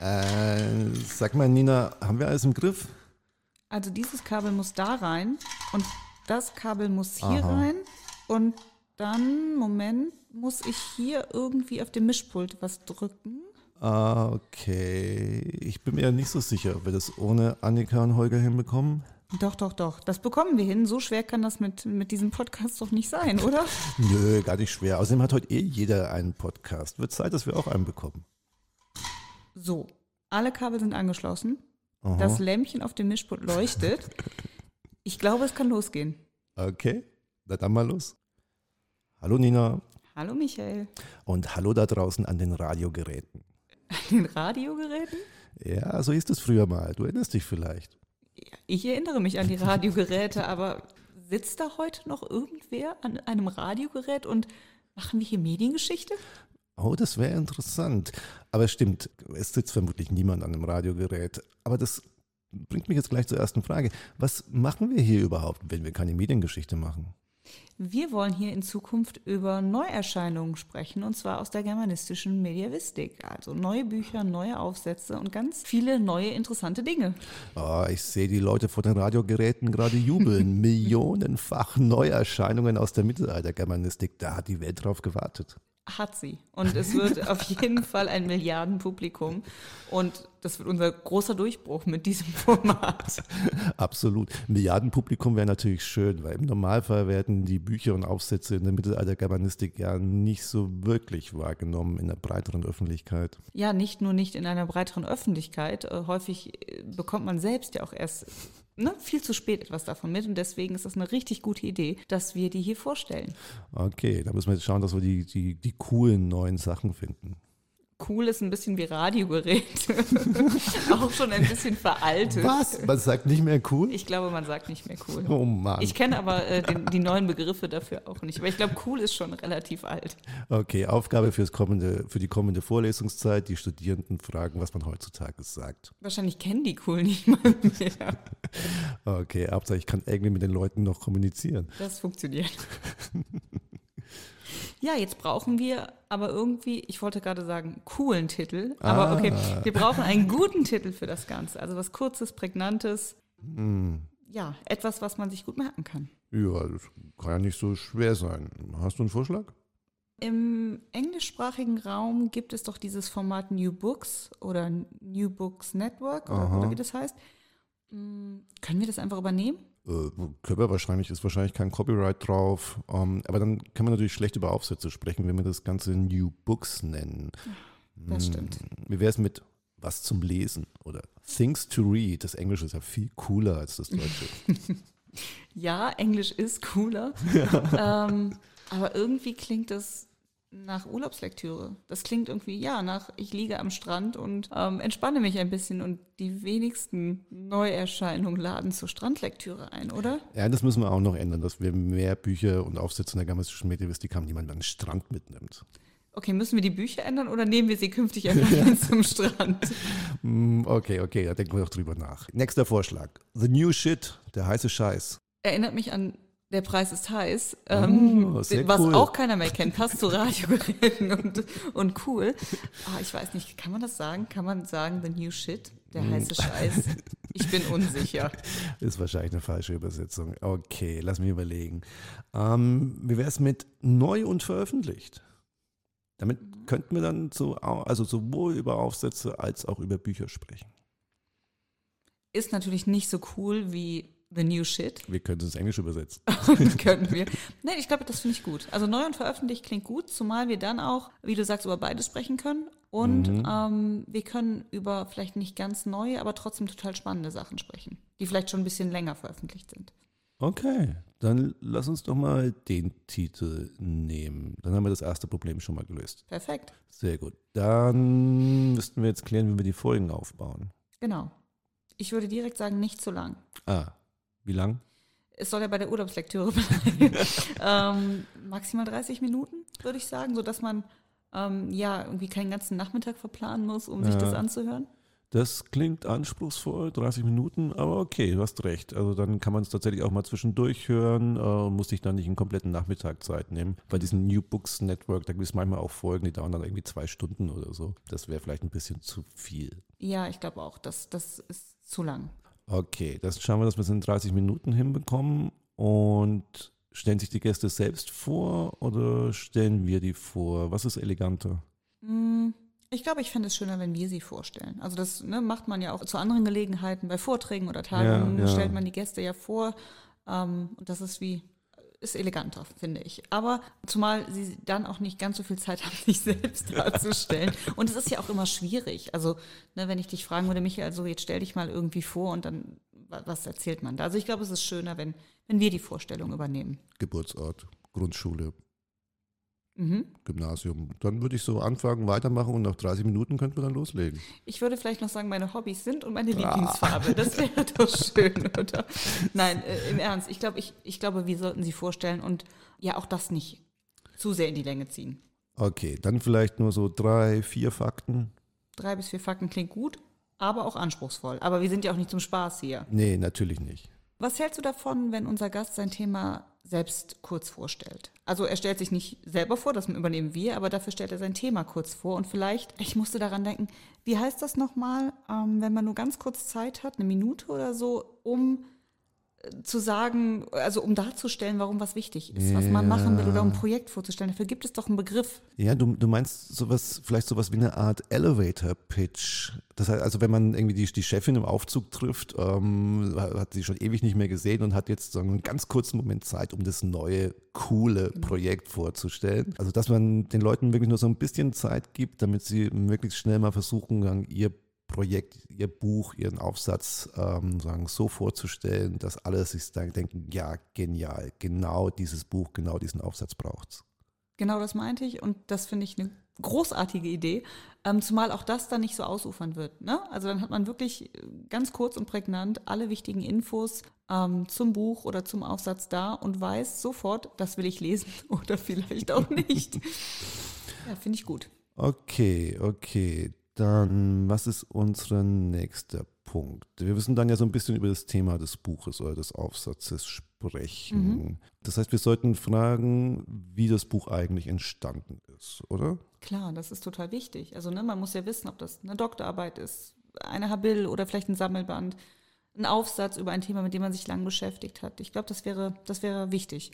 Äh, sag mal, Nina, haben wir alles im Griff? Also dieses Kabel muss da rein und das Kabel muss hier Aha. rein und dann, Moment, muss ich hier irgendwie auf dem Mischpult was drücken. Ah, okay. Ich bin mir ja nicht so sicher, ob wir das ohne Annika und Holger hinbekommen. Doch, doch, doch. Das bekommen wir hin. So schwer kann das mit, mit diesem Podcast doch nicht sein, oder? Nö, gar nicht schwer. Außerdem hat heute eh jeder einen Podcast. Wird Zeit, dass wir auch einen bekommen. So, alle Kabel sind angeschlossen. Aha. Das Lämpchen auf dem Mischpult leuchtet. Ich glaube, es kann losgehen. Okay, na dann mal los. Hallo Nina Hallo Michael. und hallo da draußen an den Radiogeräten. Den Radiogeräten? Ja, so hieß es früher mal. Du erinnerst dich vielleicht. Ich erinnere mich an die Radiogeräte, aber sitzt da heute noch irgendwer an einem Radiogerät und machen wir hier Mediengeschichte? Oh, das wäre interessant. Aber es stimmt, es sitzt vermutlich niemand an einem Radiogerät. Aber das bringt mich jetzt gleich zur ersten Frage. Was machen wir hier überhaupt, wenn wir keine Mediengeschichte machen? Wir wollen hier in Zukunft über Neuerscheinungen sprechen, und zwar aus der germanistischen Mediavistik. Also neue Bücher, neue Aufsätze und ganz viele neue interessante Dinge. Oh, ich sehe die Leute vor den Radiogeräten gerade jubeln. Millionenfach Neuerscheinungen aus der Mittelaltergermanistik. Da hat die Welt drauf gewartet. Hat sie. Und es wird auf jeden Fall ein Milliardenpublikum. Und das wird unser großer Durchbruch mit diesem Format. Absolut. Milliardenpublikum wäre natürlich schön, weil im Normalfall werden die Bücher und Aufsätze in der Mittelaltergermanistik ja nicht so wirklich wahrgenommen in der breiteren Öffentlichkeit. Ja, nicht nur nicht in einer breiteren Öffentlichkeit. Äh, Häufig äh, bekommt man selbst ja auch erst ne, viel zu spät etwas davon mit. Und deswegen ist das eine richtig gute Idee, dass wir die hier vorstellen. Okay, da müssen wir jetzt schauen, dass wir die, die, die coolen neuen Sachen finden. Cool ist ein bisschen wie Radiogerät. auch schon ein bisschen veraltet. Was? Man sagt nicht mehr cool? Ich glaube, man sagt nicht mehr cool. Oh Mann. Ich kenne aber äh, den, die neuen Begriffe dafür auch nicht. Aber ich glaube, cool ist schon relativ alt. Okay, Aufgabe fürs kommende, für die kommende Vorlesungszeit. Die Studierenden fragen, was man heutzutage sagt. Wahrscheinlich kennen die cool niemand mehr. Okay, Hauptsache ich kann irgendwie mit den Leuten noch kommunizieren. Das funktioniert. Ja, jetzt brauchen wir aber irgendwie, ich wollte gerade sagen, coolen Titel. Aber Ah. okay, wir brauchen einen guten Titel für das Ganze. Also was Kurzes, Prägnantes. Hm. Ja, etwas, was man sich gut merken kann. Ja, das kann ja nicht so schwer sein. Hast du einen Vorschlag? Im englischsprachigen Raum gibt es doch dieses Format New Books oder New Books Network oder, Aha. oder wie das heißt. Hm, Können wir das einfach übernehmen? Äh, wir wahrscheinlich, ist wahrscheinlich kein Copyright drauf. Ähm, aber dann kann man natürlich schlecht über Aufsätze sprechen, wenn wir das Ganze New Books nennen. Das Hm, stimmt. Wie wäre es mit was zum Lesen oder Things to Read? Das Englische ist ja viel cooler als das Deutsche. Ja, Englisch ist cooler. ähm, aber irgendwie klingt das nach Urlaubslektüre. Das klingt irgendwie, ja, nach ich liege am Strand und ähm, entspanne mich ein bisschen und die wenigsten Neuerscheinungen laden zur Strandlektüre ein, oder? ja, das müssen wir auch noch ändern, dass wir mehr Bücher und Aufsätze in der germanistischen Mediavistik haben, die man an den Strand mitnimmt. Okay, müssen wir die Bücher ändern oder nehmen wir sie künftig einfach mit zum Strand? Hm, Okay, okay, da denken wir doch drüber nach. Nächster Vorschlag. The New Shit, der heiße Scheiß. Erinnert mich an Der Preis ist heiß, ähm, Oh, sehr was cool. auch keiner mehr kennt, passt zu Radiogeräten und, und cool. Ah, ich weiß nicht, kann man das sagen? Kann man sagen, the new shit? Der Hm. heiße Scheiß? Ich bin unsicher. Ist wahrscheinlich eine falsche Übersetzung. Okay, lass mich überlegen. Ähm, wie wäre es mit neu und veröffentlicht? Damit könnten wir dann so, also sowohl über Aufsätze als auch über Bücher sprechen. Ist natürlich nicht so cool wie the new shit. Wir können es ins Englische übersetzen. Könnten wir. Nein, ich glaube, das finde ich gut. Also neu und veröffentlicht klingt gut, zumal wir dann auch, wie du sagst, über beides sprechen können. Und Mhm. ähm, wir können über vielleicht nicht ganz neue, aber trotzdem total spannende Sachen sprechen, die vielleicht schon ein bisschen länger veröffentlicht sind. Okay, dann lass uns doch mal den Titel nehmen. Dann haben wir das erste Problem schon mal gelöst. Perfekt. Sehr gut. Dann müssten wir jetzt klären, wie wir die Folgen aufbauen. Genau. Ich würde direkt sagen, nicht zu lang. Ah, wie lang? Es soll ja bei der Urlaubslektüre bleiben. ähm, maximal 30 Minuten, würde ich sagen, sodass man ähm, ja irgendwie keinen ganzen Nachmittag verplanen muss, um sich Ja. das anzuhören. Das klingt anspruchsvoll, 30 Minuten, aber okay, du hast recht. Also dann kann man es tatsächlich auch mal zwischendurch hören äh, und muss sich dann nicht einen kompletten Nachmittag Zeit nehmen. Bei diesem New Books Network, da gibt es manchmal auch Folgen, die dauern dann irgendwie zwei Stunden oder so. Das wäre vielleicht ein bisschen zu viel. Ja, ich glaube auch, das, das ist zu lang. Okay, das schauen wir, dass wir es in 30 Minuten hinbekommen. Und stellen sich die Gäste selbst vor oder stellen wir die vor? Was ist eleganter? Mm, ich glaube, ich fände es schöner, wenn wir sie vorstellen. Also das ne, macht man ja auch zu anderen Gelegenheiten, bei Vorträgen oder Tagungen Ja, ja. stellt man die Gäste ja vor. Ähm, und das ist wie, ist eleganter, finde ich. Aber zumal sie dann auch nicht ganz so viel Zeit haben, sich selbst darzustellen. Und es ist ja auch immer schwierig. Also, ne, wenn ich dich fragen würde, Michael, so jetzt stell dich mal irgendwie vor und dann, wa- was erzählt man da? Also ich glaube, es ist schöner, wenn, wenn wir die Vorstellung übernehmen. Geburtsort, Grundschule, Mhm. Gymnasium. Dann würde ich so anfangen, weitermachen und nach 30 Minuten könnten wir dann loslegen. Ich würde vielleicht noch sagen, meine Hobbys sind und meine Lieblingsfarbe. Das wäre doch schön, oder? Nein, äh, im Ernst. Ich glaube, ich, ich glaube, wir sollten sie vorstellen und ja auch das nicht zu sehr in die Länge ziehen. Okay, dann vielleicht nur so drei, vier Fakten. Drei bis vier Fakten klingt gut, aber auch anspruchsvoll. Aber wir sind ja auch nicht zum Spaß hier. Nee, natürlich nicht. Was hältst du davon, wenn unser Gast sein Thema selbst kurz vorstellt? Also er stellt sich nicht selber vor, das übernehmen wir, aber dafür stellt er sein Thema kurz vor. Und vielleicht, ich musste daran denken, wie heißt das nochmal, ähm, wenn man nur ganz kurz Zeit hat, eine Minute oder so, um zu sagen, also um darzustellen, warum was wichtig ist, was man machen will oder um ein Projekt vorzustellen. Dafür gibt es doch einen Begriff. Ja, du, du meinst sowas, vielleicht sowas wie eine Art Elevator-Pitch. Das heißt, also wenn man irgendwie die, die Chefin im Aufzug trifft, ähm, hat sie schon ewig nicht mehr gesehen und hat jetzt so einen ganz kurzen Moment Zeit, um das neue, coole Projekt vorzustellen. Also dass man den Leuten wirklich nur so ein bisschen Zeit gibt, damit sie möglichst schnell mal versuchen, ihr Projekt, ihr Buch, ihren Aufsatz ähm, sagen, so vorzustellen, dass alle sich dann denken, ja, genial, genau dieses Buch, genau diesen Aufsatz braucht's. Genau das meinte ich und das finde ich eine großartige Idee, ähm, zumal auch das dann nicht so ausufern wird. Ne? Also dann hat man wirklich äh, ganz kurz und prägnant alle wichtigen Infos ähm, zum Buch oder zum Aufsatz da und weiß sofort, das will ich lesen oder vielleicht auch nicht. ja, finde ich gut. Okay, okay. Dann, was ist unser nächster Punkt? Wir müssen dann ja so ein bisschen über das Thema des Buches oder des Aufsatzes sprechen. Das heißt, wir sollten fragen, wie das Buch eigentlich entstanden ist, oder? Klar, das ist total wichtig. Also ne, man muss ja wissen, ob das eine Doktorarbeit ist, eine Habil oder vielleicht ein Sammelband, ein Aufsatz über ein Thema, mit dem man sich lang beschäftigt hat. Ich glaube, das wäre, das wäre wichtig.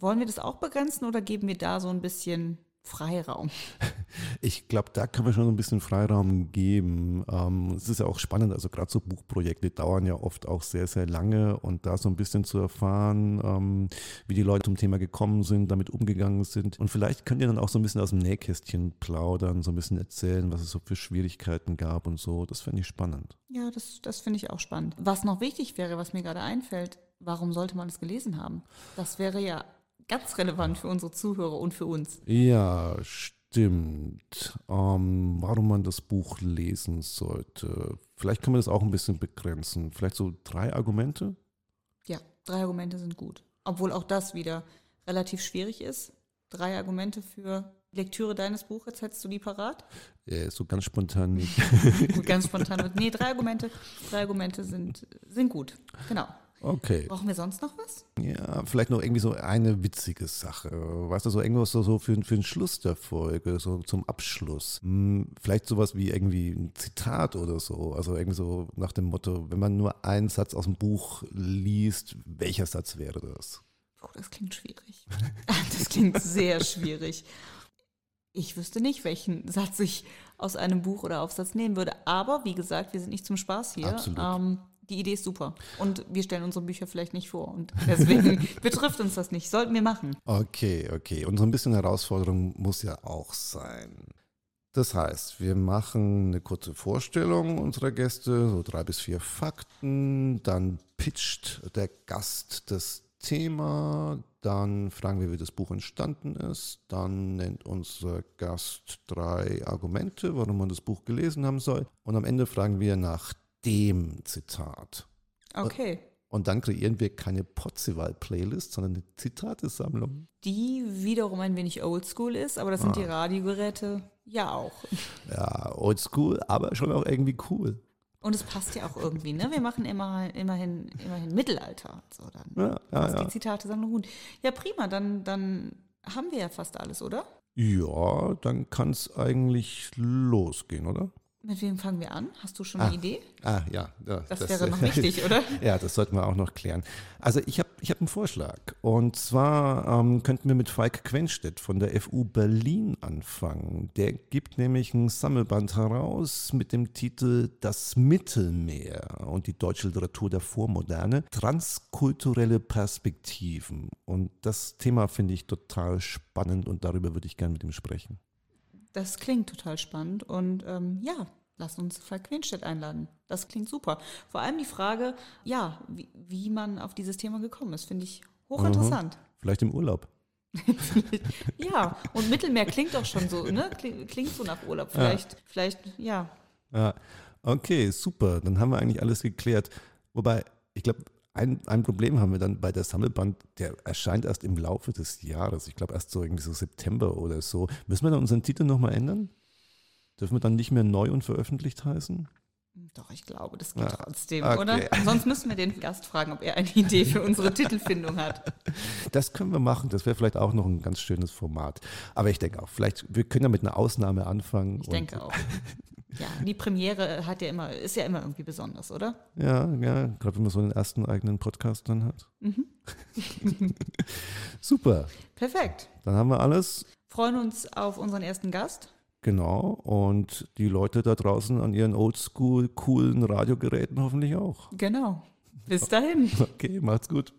Wollen wir das auch begrenzen oder geben wir da so ein bisschen Freiraum? Ich glaube, da kann man schon ein bisschen Freiraum geben. Ähm, es ist ja auch spannend, also gerade so Buchprojekte dauern ja oft auch sehr, sehr lange und da so ein bisschen zu erfahren, ähm, wie die Leute zum Thema gekommen sind, damit umgegangen sind. Und vielleicht könnt ihr dann auch so ein bisschen aus dem Nähkästchen plaudern, so ein bisschen erzählen, was es so für Schwierigkeiten gab und so. Das fände ich spannend. Ja, das, das finde ich auch spannend. Was noch wichtig wäre, was mir gerade einfällt, warum sollte man es gelesen haben? Das wäre ja ganz relevant für unsere Zuhörer und für uns. Ja, stimmt. Ähm, warum man das Buch lesen sollte. Vielleicht kann man das auch ein bisschen begrenzen. Vielleicht so drei Argumente? Ja, drei Argumente sind gut. Obwohl auch das wieder relativ schwierig ist. Drei Argumente für Lektüre deines Buches, hättest du die parat? Äh, so ganz spontan nicht. Gut, ganz spontan. Nee, drei Argumente, drei Argumente sind, sind gut. Genau. Okay. Brauchen wir sonst noch was? Ja, vielleicht noch irgendwie so eine witzige Sache. Weißt du, so irgendwas so, so für, für den Schluss der Folge, so zum Abschluss. Hm, vielleicht sowas wie irgendwie ein Zitat oder so. Also irgendwie so nach dem Motto, wenn man nur einen Satz aus dem Buch liest, welcher Satz wäre das? Oh, das klingt schwierig. Das klingt sehr schwierig. Ich wüsste nicht, welchen Satz ich aus einem Buch oder Aufsatz nehmen würde. Aber wie gesagt, wir sind nicht zum Spaß hier. Absolut. Ähm, die Idee ist super. Und wir stellen unsere Bücher vielleicht nicht vor. Und deswegen betrifft uns das nicht. Sollten wir machen. Okay, okay. Und so ein bisschen Herausforderung muss ja auch sein. Das heißt, wir machen eine kurze Vorstellung unserer Gäste, so drei bis vier Fakten, dann pitcht der Gast das Thema, dann fragen wir, wie das Buch entstanden ist, dann nennt unser Gast drei Argumente, warum man das Buch gelesen haben soll und am Ende fragen wir nach dem Zitat. Okay. Und dann kreieren wir keine Potzival-Playlist, sondern eine Zitatesammlung. Die wiederum ein wenig oldschool ist, aber das sind Ah. die Radiogeräte ja auch. Ja, oldschool, aber schon auch irgendwie cool. Und es passt ja auch irgendwie, ne? Wir machen immer, immerhin, immerhin Mittelalter. So, dann Ja, ja, ja. die Zitate-Sammlung gut. Ja, prima, dann, dann haben wir ja fast alles, oder? Ja, dann kann es eigentlich losgehen, oder? Mit wem fangen wir an? Hast du schon Ah, eine Idee? Ah, ja. ja Das, wäre noch wichtig, oder? Ja, das sollten wir auch noch klären. Also ich habe ich hab einen Vorschlag. Und zwar ähm, könnten wir mit Falk Quenstedt von der FU Berlin anfangen. Der gibt nämlich ein Sammelband heraus mit dem Titel Das Mittelmeer und die deutsche Literatur der Vormoderne, transkulturelle Perspektiven. Und das Thema finde ich total spannend und darüber würde ich gerne mit ihm sprechen. Das klingt total spannend und ähm, ja, lass uns Falk Quenstedt einladen. Das klingt super. Vor allem die Frage, ja, wie, wie man auf dieses Thema gekommen ist, finde ich hochinteressant. Vielleicht im Urlaub. Ja, und Mittelmeer klingt doch schon so, ne? Klingt, so nach Urlaub. Vielleicht, vielleicht, ja. Ja, okay, super. Dann haben wir eigentlich alles geklärt. Wobei, ich glaube, ein, ein Problem haben wir dann bei der Sammelband, der erscheint erst im Laufe des Jahres. Ich glaube, erst so irgendwie so September oder so. Müssen wir dann unseren Titel nochmal ändern? Dürfen wir dann nicht mehr neu und veröffentlicht heißen? Doch, ich glaube, das geht Ja, trotzdem, okay. oder? Sonst müssen wir den Gast fragen, ob er eine Idee für unsere Titelfindung hat. Das können wir machen. Das wäre vielleicht auch noch ein ganz schönes Format. Aber ich denke auch, vielleicht, wir können ja mit einer Ausnahme anfangen. Ich denke auch. Die Premiere hat ja immer, ist ja immer irgendwie besonders, oder? Ja, ja, gerade wenn man so einen ersten eigenen Podcast dann hat. Super. Perfekt. Dann haben wir alles. Freuen uns auf unseren ersten Gast. Genau, und die Leute da draußen an ihren oldschool, coolen Radiogeräten hoffentlich auch. Genau. Bis dahin. Okay, macht's gut.